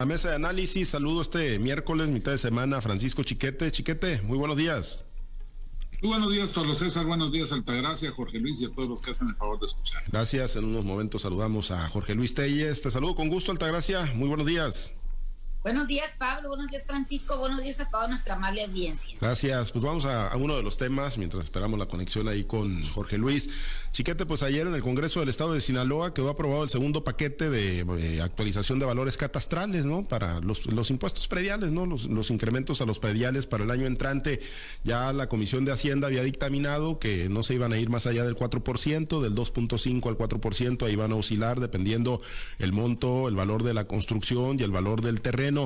La mesa de análisis, saludo este miércoles, mitad de semana, Francisco Chiquete. Chiquete, muy buenos días. Muy buenos días, Pablo César. Buenos días, Altagracia, Jorge Luis y a todos los que hacen el favor de escuchar. Gracias. En unos momentos saludamos a Jorge Luis Telles. Te saludo con gusto, Altagracia. Muy buenos días. Buenos días, Pablo. Buenos días, Francisco. Buenos días a toda nuestra amable audiencia. Gracias. Pues vamos a, uno de los temas mientras esperamos la conexión ahí con Jorge Luis. Chiquete, pues ayer en el Congreso del Estado de Sinaloa quedó aprobado el segundo paquete de eh, actualización de valores catastrales, ¿no? Para los, los impuestos prediales, ¿no? Los, los, incrementos a los prediales para el año entrante. Ya la Comisión de Hacienda había dictaminado que no se iban a ir más allá del 4%, del 2.5 al 4%, ahí van a oscilar dependiendo el monto, el valor de la construcción y el valor del terreno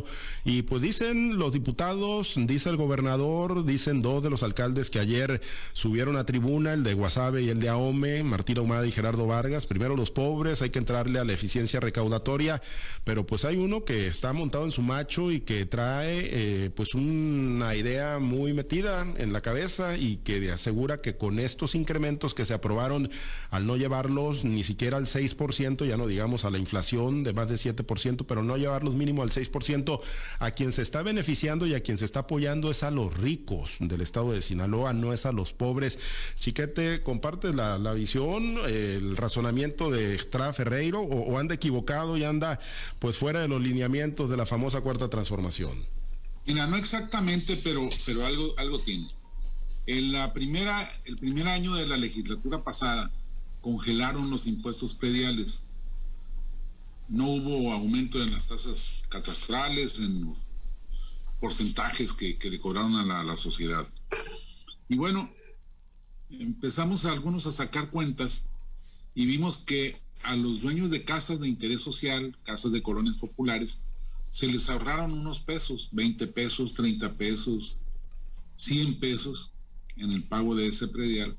y pues dicen los diputados, dice el gobernador, dicen dos de los alcaldes que ayer subieron a tribuna, el de Guasave y el de Ahome, Martín Ahumada y Gerardo Vargas. Primero los pobres, hay que entrarle a la eficiencia recaudatoria, pero pues hay uno que está montado en su macho y que trae eh, pues una idea muy metida en la cabeza y que asegura que con estos incrementos que se aprobaron al no llevarlos ni siquiera al 6%, ya no digamos a la inflación de más de 7%, pero no llevarlos mínimo al 6%, a quien se está beneficiando y a quien se está apoyando es a los ricos del estado de Sinaloa, no es a los pobres. Chiquete, ¿comparte la, visión, el razonamiento de Estrada Ferreiro o, anda equivocado y anda pues fuera de los lineamientos de la famosa cuarta transformación? Mira, no exactamente, pero, pero algo, algo tiene. En la primera, el primer año de la legislatura pasada congelaron los impuestos prediales no hubo aumento en las tasas catastrales, en los porcentajes que, le cobraron a la, sociedad. Y bueno, empezamos algunos a sacar cuentas y vimos que a los dueños de casas de interés social, casas de colonias populares, se les ahorraron unos pesos, 20 pesos, 30 pesos, 100 pesos en el pago de ese predial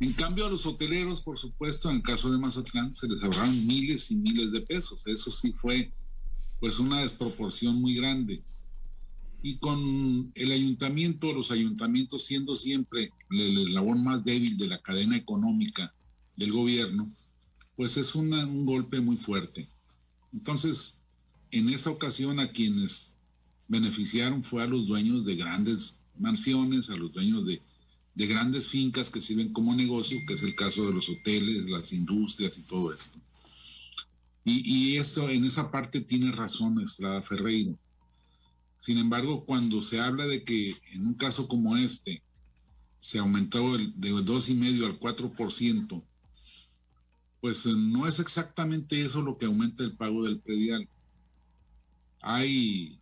en cambio, a los hoteleros, por supuesto, en el caso de Mazatlán, se les ahorraron miles y miles de pesos. Eso sí fue pues una desproporción muy grande. Y con el ayuntamiento, los ayuntamientos siendo siempre el eslabón más débil de la cadena económica del gobierno, pues es un golpe muy fuerte. Entonces, en esa ocasión a quienes beneficiaron fue a los dueños de grandes mansiones, a los dueños de de grandes fincas que sirven como negocio, que es el caso de los hoteles, las industrias y todo esto. Y, esto, en esa parte tiene razón Estrada Ferreiro. Sin embargo, cuando se habla de que en un caso como este se aumentó el, de 2,5 al 4%, pues eh, no es exactamente eso lo que aumenta el pago del predial. Hay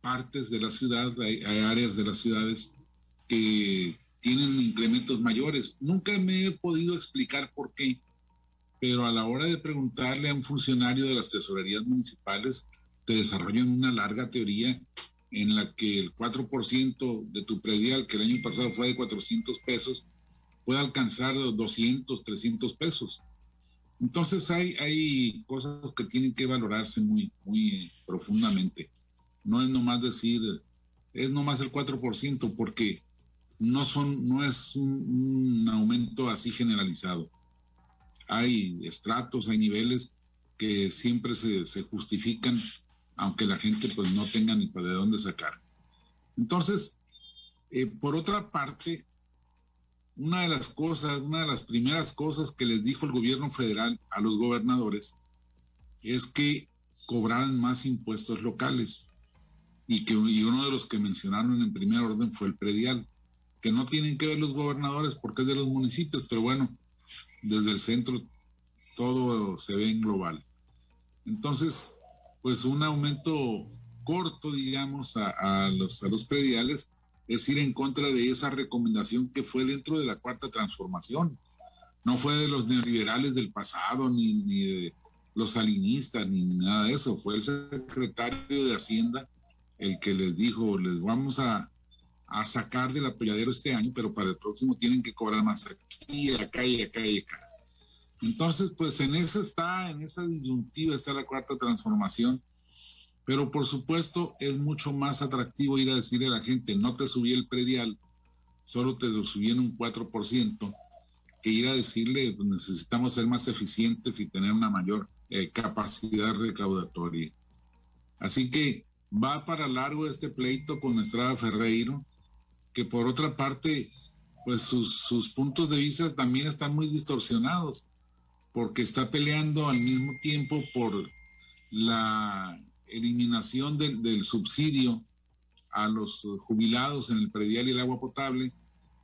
partes de la ciudad, hay áreas de las ciudades que tienen incrementos mayores. Nunca me he podido explicar por qué, pero a la hora de preguntarle a un funcionario de las tesorerías municipales, te desarrollan una larga teoría en la que el 4% de tu predial, que el año pasado fue de 400 pesos, puede alcanzar 200, 300 pesos. Entonces hay, hay cosas que tienen que valorarse muy, muy profundamente. No es nomás decir, es nomás el 4%, porque no son, no es un, aumento así generalizado. Hay estratos, hay niveles que siempre se, justifican, aunque la gente pues no tenga ni para de dónde sacar. Entonces, eh, por otra parte, una de las cosas, una de las primeras cosas que les dijo el gobierno federal a los gobernadores es que cobraran más impuestos locales y que y uno de los que mencionaron en primer orden fue el predial que no tienen que ver los gobernadores porque es de los municipios, pero bueno, desde el centro todo se ve en global. Entonces, pues un aumento corto, digamos, a, los, a los prediales es ir en contra de esa recomendación que fue dentro de la cuarta transformación. No fue de los neoliberales del pasado, ni, ni de los salinistas, ni nada de eso. Fue el secretario de Hacienda el que les dijo, les vamos a, a sacar del apoyadero este año, pero para el próximo tienen que cobrar más aquí, acá y acá y acá. Entonces, pues en esa está, en esa disyuntiva está la cuarta transformación, pero por supuesto es mucho más atractivo ir a decirle a la gente, no te subí el predial, solo te lo subí en un 4%, que ir a decirle, pues necesitamos ser más eficientes y tener una mayor eh, capacidad recaudatoria. Así que va para largo este pleito con Estrada Ferreiro, que por otra parte, pues sus, puntos de vista también están muy distorsionados, porque está peleando al mismo tiempo por la eliminación del, del subsidio a los jubilados en el predial y el agua potable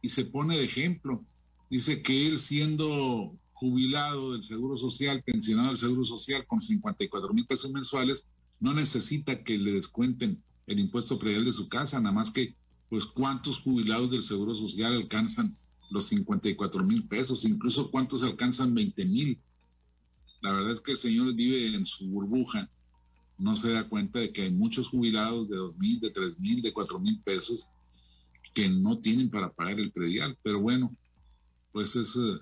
y se pone de ejemplo. Dice que él siendo jubilado del Seguro Social, pensionado del Seguro Social con 54 mil pesos mensuales, no necesita que le descuenten el impuesto predial de su casa, nada más que, pues, cuántos jubilados del Seguro Social alcanzan los 54 mil pesos, incluso cuántos alcanzan 20 mil. La verdad es que el señor vive en su burbuja, no se da cuenta de que hay muchos jubilados de 2 mil, de 3 mil, de 4 mil pesos que no tienen para pagar el predial. Pero bueno, pues es eh,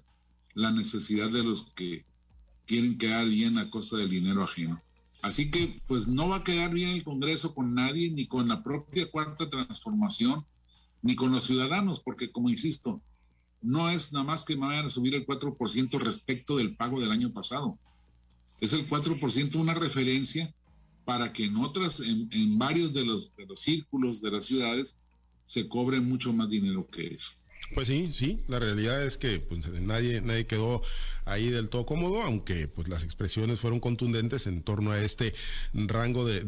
la necesidad de los que quieren quedar bien a costa del dinero ajeno. Así que pues no va a quedar bien el Congreso con nadie, ni con la propia cuarta transformación, ni con los ciudadanos, porque como insisto, no es nada más que me vayan a subir el 4% respecto del pago del año pasado. Es el 4% una referencia para que en otras, en, varios de los, de los círculos de las ciudades se cobre mucho más dinero que eso. Pues sí, sí, la realidad es que pues, nadie, nadie quedó ahí del todo cómodo, aunque pues las expresiones fueron contundentes en torno a este rango de,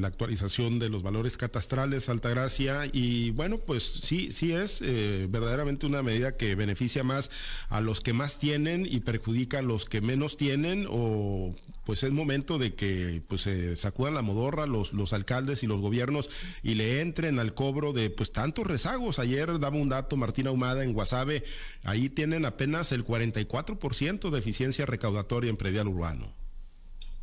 la actualización de los valores catastrales, Altagracia, y bueno, pues sí, sí es eh, verdaderamente una medida que beneficia más a los que más tienen y perjudica a los que menos tienen, o pues es momento de que pues se sacudan la modorra los, los alcaldes y los gobiernos y le entren al cobro de pues tantos rezagos. Ayer daba un dato Martín Ahumada en Guasave, ahí tienen apenas el 44% de eficiencia recaudatoria en predial urbano.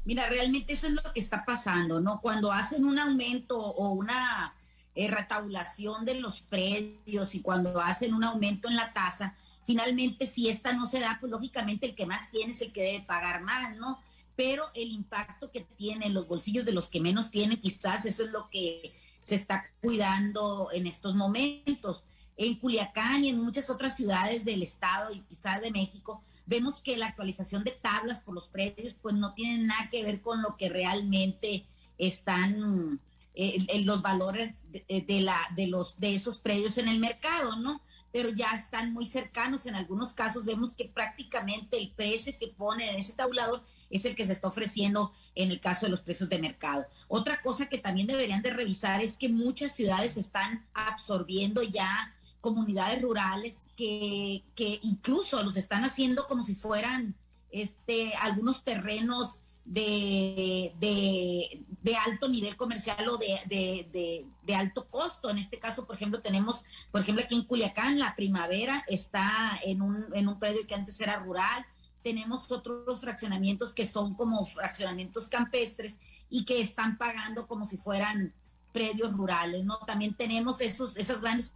Mira, realmente eso es lo que está pasando, ¿no? Cuando hacen un aumento o una eh, retabulación de los predios y cuando hacen un aumento en la tasa, finalmente si esta no se da, pues lógicamente el que más tiene es el que debe pagar más, ¿no? Pero el impacto que tiene en los bolsillos de los que menos tienen, quizás eso es lo que se está cuidando en estos momentos en Culiacán y en muchas otras ciudades del estado y quizás de México, vemos que la actualización de tablas por los predios pues no tiene nada que ver con lo que realmente están eh, los valores de, de, la, de, los, de esos predios en el mercado, ¿no? Pero ya están muy cercanos. En algunos casos vemos que prácticamente el precio que pone en ese tabulador es el que se está ofreciendo en el caso de los precios de mercado. Otra cosa que también deberían de revisar es que muchas ciudades están absorbiendo ya comunidades rurales que, que incluso los están haciendo como si fueran este, algunos terrenos de, de, alto nivel comercial o de, de, alto costo. En este caso, por ejemplo, tenemos, por ejemplo, aquí en Culiacán, la primavera está en un, en un predio que antes era rural. Tenemos otros fraccionamientos que son como fraccionamientos campestres y que están pagando como si fueran predios rurales, ¿no? También tenemos esos, esas grandes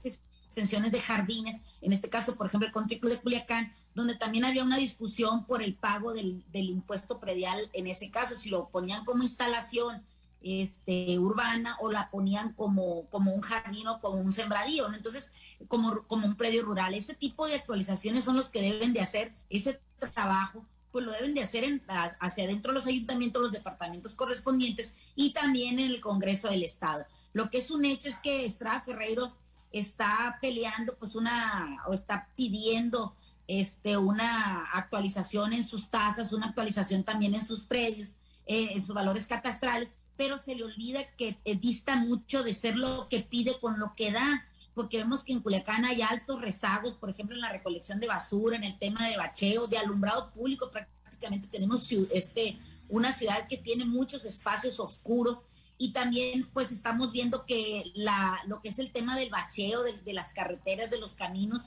extensiones de jardines, en este caso, por ejemplo, el Country Club de Culiacán, donde también había una discusión por el pago del, impuesto predial, en ese caso, si lo ponían como instalación este, urbana o la ponían como, como un jardín o como un sembradío, entonces como, como un predio rural. Ese tipo de actualizaciones son los que deben de hacer ese trabajo, pues lo deben de hacer en, hacia adentro los ayuntamientos, los departamentos correspondientes y también en el Congreso del Estado. Lo que es un hecho es que Estrada Ferreiro está peleando pues una o está pidiendo este una actualización en sus tasas, una actualización también en sus predios, eh, en sus valores catastrales, pero se le olvida que eh, dista mucho de ser lo que pide con lo que da, porque vemos que en Culiacán hay altos rezagos, por ejemplo, en la recolección de basura, en el tema de bacheo, de alumbrado público, prácticamente tenemos este una ciudad que tiene muchos espacios oscuros y también pues estamos viendo que la, lo que es el tema del bacheo de, las carreteras, de los caminos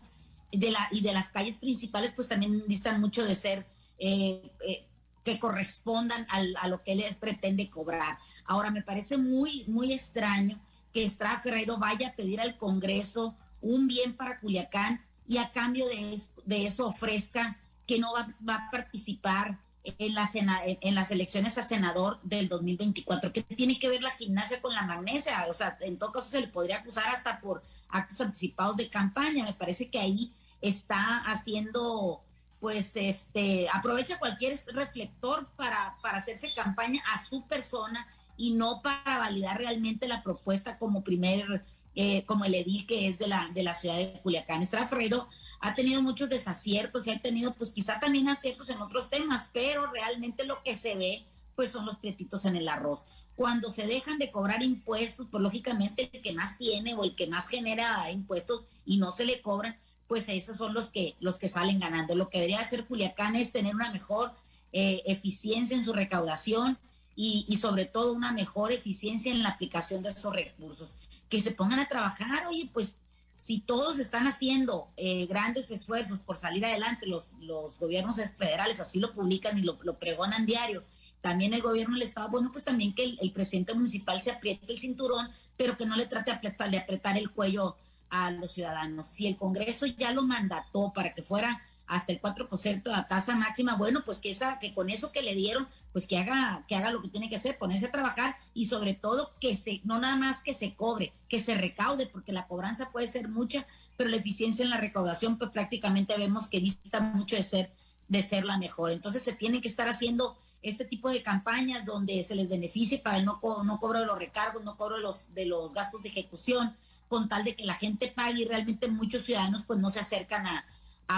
de la, y de las calles principales pues también distan mucho de ser eh, eh, que correspondan a lo que les pretende cobrar. Ahora me parece muy, muy extraño que Estrada Ferreiro vaya a pedir al Congreso un bien para Culiacán y a cambio de, eso ofrezca que no va a participar en, la en las elecciones a senador del 2024. ¿Qué tiene que ver la gimnasia con la magnesia? O sea, en todo caso se le podría acusar hasta por actos anticipados de campaña. Me parece que ahí está haciendo pues este aprovecha cualquier reflector para, para hacerse campaña a su persona y no para validar realmente la propuesta como primer, eh, como el edil que es de la, de la ciudad de Culiacán. Estrada Ferreiro ha tenido muchos desaciertos y ha tenido pues quizá también aciertos en otros temas, pero realmente lo que se ve pues son los prietitos en el arroz. Cuando se dejan de cobrar impuestos, pues lógicamente el que más tiene o el que más genera impuestos y no se le cobran, pues esos son los que, los que salen ganando. Lo que debería hacer Culiacán es tener una mejor eh, eficiencia en su recaudación y, sobre todo una mejor eficiencia en la aplicación de esos recursos. Que se pongan a trabajar, oye, pues si todos están haciendo eh, grandes esfuerzos por salir adelante, los, los gobiernos federales así lo publican y lo, pregonan diario, también el gobierno del Estado, bueno, pues también que el, presidente municipal se apriete el cinturón, pero que no le trate de apretar el cuello a los ciudadanos. Si el Congreso ya lo mandató para que fuera hasta el 4% de la tasa máxima, bueno, pues que esa que con eso que le dieron, pues que haga que haga lo que tiene que hacer, ponerse a trabajar y sobre todo que se no nada más que se cobre, que se recaude porque la cobranza puede ser mucha, pero la eficiencia en la recaudación pues prácticamente vemos que dista mucho de ser de ser la mejor. Entonces se tiene que estar haciendo este tipo de campañas donde se les beneficie para el no, no cobro de los recargos, no cobro de los, de los gastos de ejecución, con tal de que la gente pague y realmente muchos ciudadanos pues no se acercan a,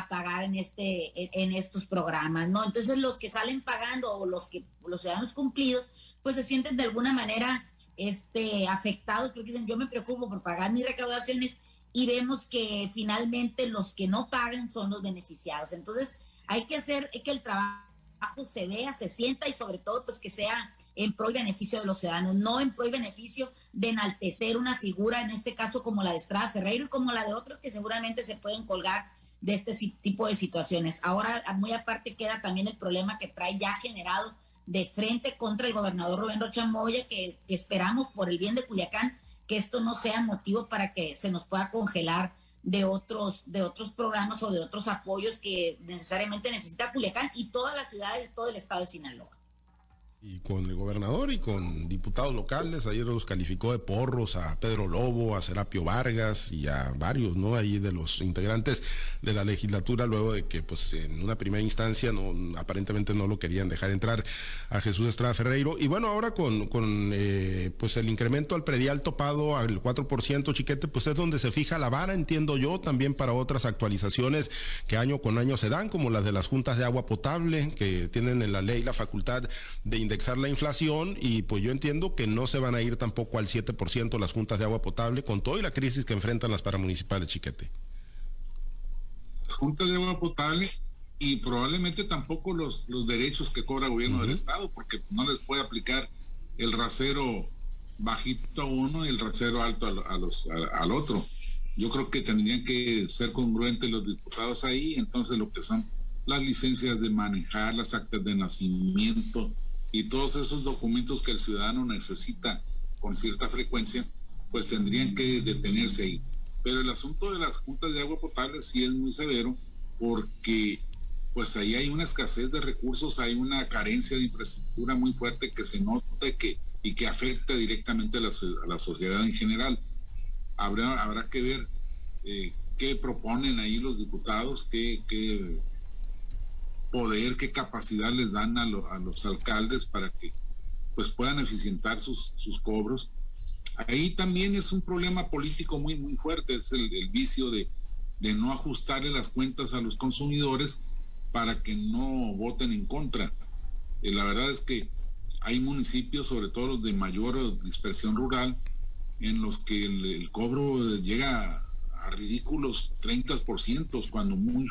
pagar en este en, estos programas, ¿no? Entonces los que salen pagando o los que los ciudadanos cumplidos pues se sienten de alguna manera este afectados porque dicen, "Yo me preocupo por pagar mis recaudaciones" y vemos que finalmente los que no pagan son los beneficiados. Entonces, hay que hacer que el trabajo se vea, se sienta y sobre todo pues que sea en pro y beneficio de los ciudadanos, no en pro y beneficio de enaltecer una figura, en este caso como la de Estrada Ferreiro y como la de otros que seguramente se pueden colgar de este tipo de situaciones. Ahora, muy aparte queda también el problema que trae ya generado de frente contra el gobernador Rubén Rocha Moya, que, que esperamos por el bien de Culiacán que esto no sea motivo para que se nos pueda congelar de otros, de otros programas o de otros apoyos que necesariamente necesita Culiacán y todas las ciudades de todo el estado de Sinaloa y con el gobernador y con diputados locales. Ayer los calificó de porros a Pedro Lobo, a Serapio Vargas y a varios, ¿no? Ahí de los integrantes de la legislatura, luego de que, pues, en una primera instancia, no, aparentemente no lo querían dejar entrar a Jesús Estrada Ferreiro. Y bueno, ahora con, con eh, pues, el incremento al predial topado al 4%, chiquete, pues es donde se fija la vara, entiendo yo, también para otras actualizaciones que año con año se dan, como las de las juntas de agua potable, que tienen en la ley la facultad de indexar la inflación y pues yo entiendo que no se van a ir tampoco al 7% las juntas de agua potable con toda la crisis que enfrentan las paramunicipales, chiquete. Juntas de agua potable y probablemente tampoco los, los derechos que cobra el gobierno del Estado, porque no les puede aplicar el rasero bajito a uno y el rasero alto a, los, al otro. Yo creo que tendrían que ser congruentes los diputados ahí, entonces lo que son las licencias de manejar, las actas de nacimiento, y todos esos documentos que el ciudadano necesita con cierta frecuencia, pues tendrían que detenerse ahí. Pero el asunto de las juntas de agua potable sí es muy severo porque pues ahí hay una escasez de recursos, hay una carencia de infraestructura muy fuerte que se nota que, y que afecta directamente a la, sociedad en general. Habrá, habrá que ver eh, qué proponen ahí los diputados, qué, qué poder, qué capacidad les dan a, los alcaldes para que pues puedan eficientar sus, cobros. Ahí también es un problema político muy, muy fuerte, es el, vicio de, no ajustarle las cuentas a los consumidores para que no voten en contra. Eh, la verdad es que hay municipios, sobre todo los de mayor dispersión rural, en los que el, cobro llega a ridículos 30%, cuando muy,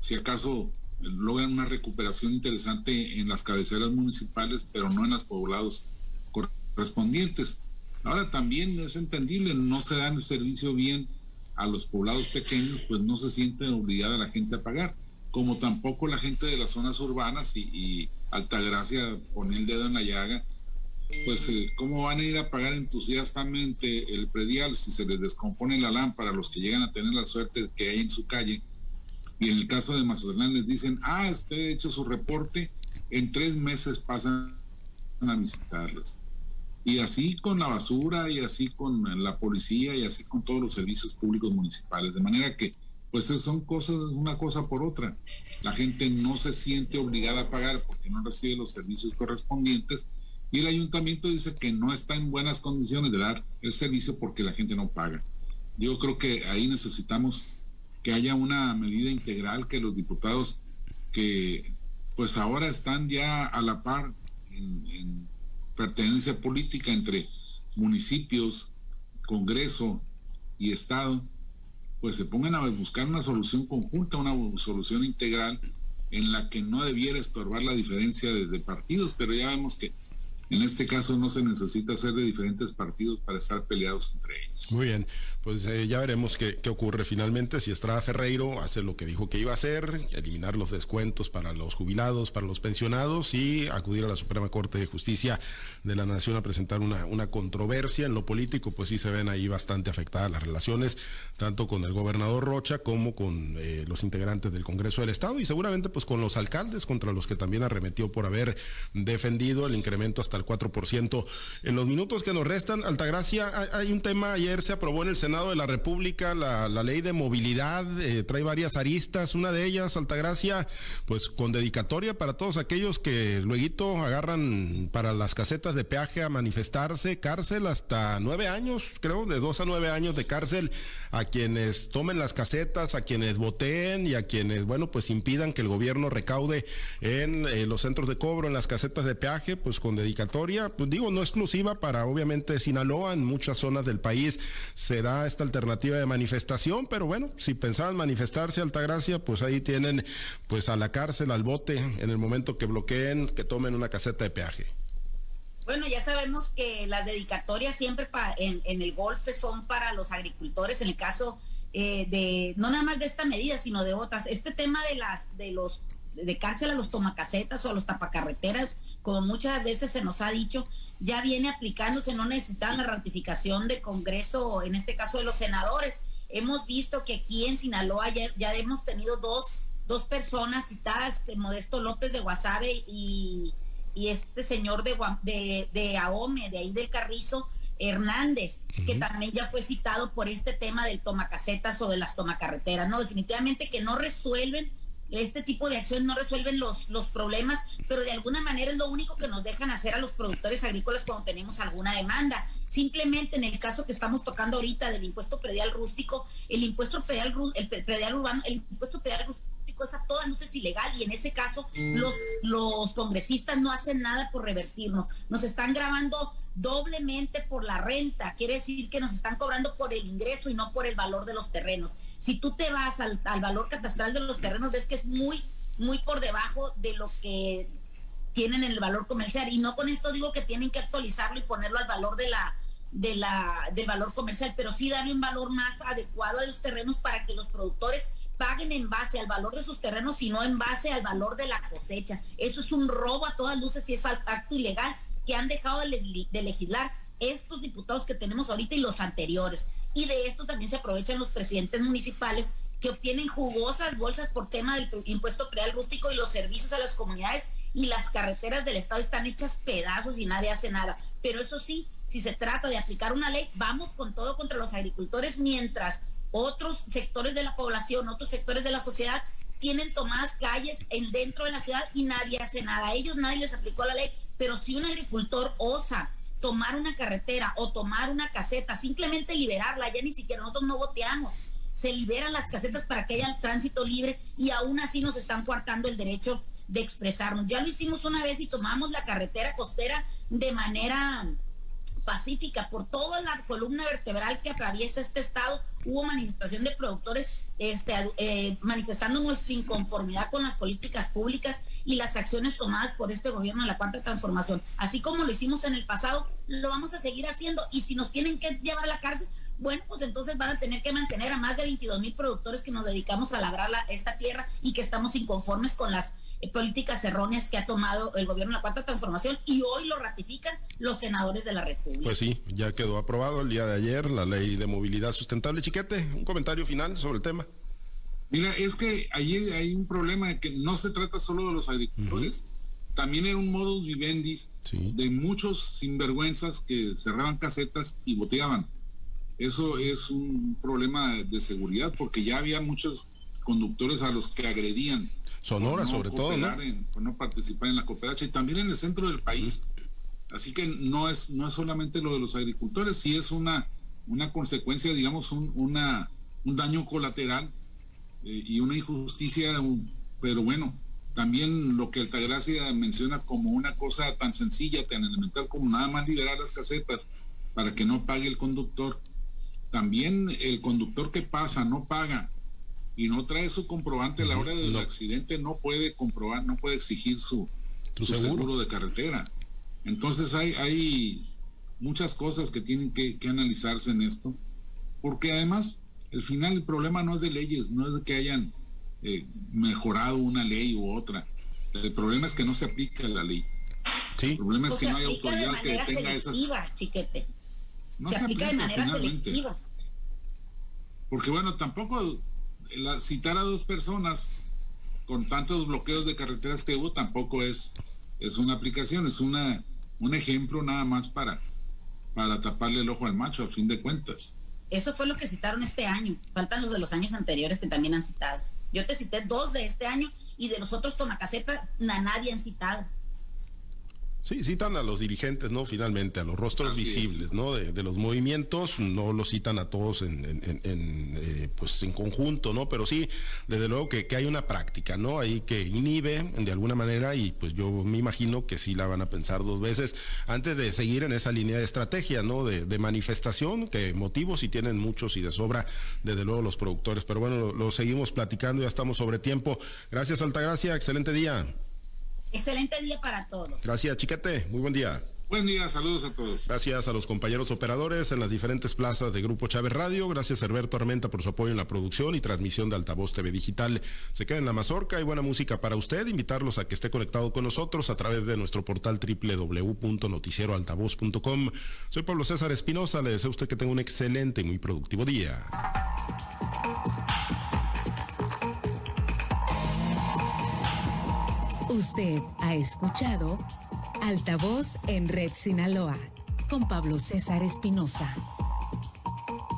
si acaso logran una recuperación interesante en las cabeceras municipales, pero no en los poblados correspondientes. Ahora también es entendible, no se dan el servicio bien a los poblados pequeños, pues no se siente obligada la gente a pagar, como tampoco la gente de las zonas urbanas y, Altagracia pone el dedo en la llaga, pues eh, cómo van a ir a pagar entusiastamente el predial si se les descompone la lámpara, los que llegan a tener la suerte que hay en su calle, y en el caso de Mazatlán les dicen, ah, usted ha hecho su reporte, en tres meses pasan a visitarlas. Y así con la basura y así con la policía y así con todos los servicios públicos municipales. De manera que pues son cosas, una cosa por otra. La gente no se siente obligada a pagar porque no recibe los servicios correspondientes y el ayuntamiento dice que no está en buenas condiciones de dar el servicio porque la gente no paga. Yo creo que ahí necesitamos que haya una medida integral que los diputados que pues ahora están ya a la par en, en pertenencia política entre municipios, Congreso y Estado, pues se pongan a buscar una solución conjunta, una solución integral en la que no debiera estorbar la diferencia de, partidos, pero ya vemos que en este caso no se necesita ser de diferentes partidos para estar peleados entre ellos. Muy bien, pues eh, ya veremos qué, ocurre finalmente. Si Estrada Ferreiro hace lo que dijo que iba a hacer, eliminar los descuentos para los jubilados, para los pensionados y acudir a la Suprema Corte de Justicia de la Nación a presentar una, una controversia en lo político, pues sí se ven ahí bastante afectadas las relaciones, tanto con el gobernador Rocha como con eh, los integrantes del Congreso del Estado y seguramente pues con los alcaldes contra los que también arremetió por haber defendido el incremento hasta 4%. En los minutos que nos restan, Altagracia, hay, un tema, ayer se aprobó en el Senado de la República la, ley de movilidad, eh, trae varias aristas, una de ellas, Altagracia, pues con dedicatoria para todos aquellos que luego agarran para las casetas de peaje a manifestarse, cárcel hasta nueve años, creo, de dos a nueve años de cárcel a quienes tomen las casetas, a quienes voteen y a quienes, bueno, pues impidan que el gobierno recaude en eh, los centros de cobro, en las casetas de peaje, pues con dedicatoria. Pues digo, no exclusiva para obviamente Sinaloa, en muchas zonas del país se da esta alternativa de manifestación, pero bueno, si pensaban manifestarse Altagracia, pues ahí tienen pues a la cárcel, al bote, en el momento que bloqueen, que tomen una caseta de peaje. Bueno, ya sabemos que las dedicatorias siempre en, el golpe son para los agricultores, en el caso eh, de, no nada más de esta medida, sino de otras. Este tema de las, de los de cárcel a los tomacasetas o a los tapacarreteras, como muchas veces se nos ha dicho, ya viene aplicándose, no necesitan la ratificación de Congreso, en este caso de los senadores. Hemos visto que aquí en Sinaloa ya, hemos tenido dos, dos personas citadas, Modesto López de Guasave y, este señor de, de, de Ahome, de ahí del Carrizo, Hernández, que también ya fue citado por este tema del tomacasetas o de las tomacarreteras. No, definitivamente que no resuelven este tipo de acciones no resuelven los, los problemas, pero de alguna manera es lo único que nos dejan hacer a los productores agrícolas cuando tenemos alguna demanda. Simplemente en el caso que estamos tocando ahorita del impuesto predial rústico, el impuesto predial, el predial urbano, el impuesto predial rústico es a todas luces ilegal y en ese caso los, los congresistas no hacen nada por revertirnos. Nos están grabando doblemente por la renta. Quiere decir que nos están cobrando por el ingreso y no por el valor de los terrenos. Si tú te vas al, valor catastral de los terrenos, ves que es muy, muy por debajo de lo que tienen el valor comercial. Y no con esto digo que tienen que actualizarlo y ponerlo al valor de la, de la, del valor comercial, pero sí darle un valor más adecuado a los terrenos para que los productores paguen en base al valor de sus terrenos, sino en base al valor de la cosecha. Eso es un robo a todas luces y es acto ilegal que han dejado de, legislar estos diputados que tenemos ahorita y los anteriores. Y de esto también se aprovechan los presidentes municipales que obtienen jugosas bolsas por tema del impuesto predial rústico y los servicios a las comunidades y las carreteras del Estado están hechas pedazos y nadie hace nada. Pero eso sí, si se trata de aplicar una ley, vamos con todo contra los agricultores mientras otros sectores de la población, otros sectores de la sociedad tienen tomadas calles en dentro de la ciudad y nadie hace nada. A ellos nadie les aplicó la ley pero si un agricultor osa tomar una carretera o tomar una caseta, simplemente liberarla, ya ni siquiera nosotros no boteamos, se liberan las casetas para que haya tránsito libre y aún así nos están coartando el derecho de expresarnos. Ya lo hicimos una vez y tomamos la carretera costera de manera pacífica por toda la columna vertebral que atraviesa este estado. Hubo manifestación de productores este, eh, manifestando nuestra inconformidad con las políticas públicas y las acciones tomadas por este gobierno en la cuarta transformación. Así como lo hicimos en el pasado, lo vamos a seguir haciendo y si nos tienen que llevar a la cárcel, bueno, pues entonces van a tener que mantener a más de 22 mil productores que nos dedicamos a labrar esta tierra y que estamos inconformes con las políticas erróneas que ha tomado el gobierno de la cuarta transformación y hoy lo ratifican los senadores de la República. Pues sí, ya quedó aprobado el día de ayer la ley de movilidad sustentable. Chiquete, un comentario final sobre el tema. Mira, es que allí hay un problema de que no se trata solo de los agricultores. También era un modus vivendi de muchos sinvergüenzas que cerraban casetas y boteaban. eso es un problema de seguridad porque ya había muchos conductores a los que agredían. Sonora, sobre todo. ¿no? por no participar en la cooperacha y también en el centro del país. Así que no es, no es solamente lo de los agricultores, sí es una, una consecuencia, digamos, un, una, un daño colateral eh, y una injusticia, pero bueno, también lo que Altagracia menciona como una cosa tan sencilla, tan elemental como nada más liberar las casetas para que no pague el conductor. También el conductor que pasa no paga y no trae su comprobante a la hora del accidente, no puede comprobar, no puede exigir su, seguro? de carretera. Entonces hay, hay muchas cosas que tienen que, analizarse en esto, porque además el final el problema no es de leyes, no es de que hayan eh, mejorado una ley u otra. El problema es que no se aplica la ley. El problema es que no hay autoridad que tenga esas. Chiquete. se, aplica, de manera selectiva. Porque bueno, tampoco citar a dos personas con tantos bloqueos de carreteras que hubo tampoco es, es una aplicación, es una, un ejemplo nada más para, para taparle el ojo al macho, a fin de cuentas. Eso fue lo que citaron este año. Faltan los de los años anteriores que también han citado. Yo te cité dos de este año y de los otros caseta a nadie han citado. Sí, citan a los dirigentes, ¿no? Finalmente, a los rostros visibles, ¿no? De, los movimientos, no los citan a todos en, eh, pues en conjunto, ¿no? Pero sí, desde luego que, hay una práctica, ¿no? Ahí que inhibe de alguna manera y pues yo me imagino que sí la van a pensar dos veces antes de seguir en esa línea de estrategia, ¿no? De, manifestación, que motivos sí tienen muchos y de sobra, desde luego los productores. Pero bueno, lo, lo seguimos platicando, ya estamos sobre tiempo. Gracias, Altagracia, excelente día. Excelente día para todos. Gracias, Chiquete. Muy buen día. Buen día, saludos a todos. Gracias a los compañeros operadores en las diferentes plazas de Grupo Chávez Radio. Gracias a Herberto Armenta por su apoyo en la producción y transmisión de Altavoz TV Digital. Se queda en la mazorca y buena música para usted. Invitarlos a que esté conectado con nosotros a través de nuestro portal www.noticieroaltavoz.com. Soy Pablo César Espinosa. Le deseo a usted que tenga un excelente y muy productivo día. Usted ha escuchado Altavoz en Red Sinaloa con Pablo César Espinosa.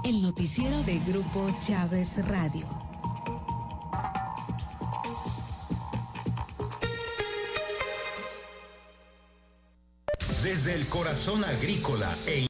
El noticiero de Grupo Chávez Radio. Desde el corazón agrícola e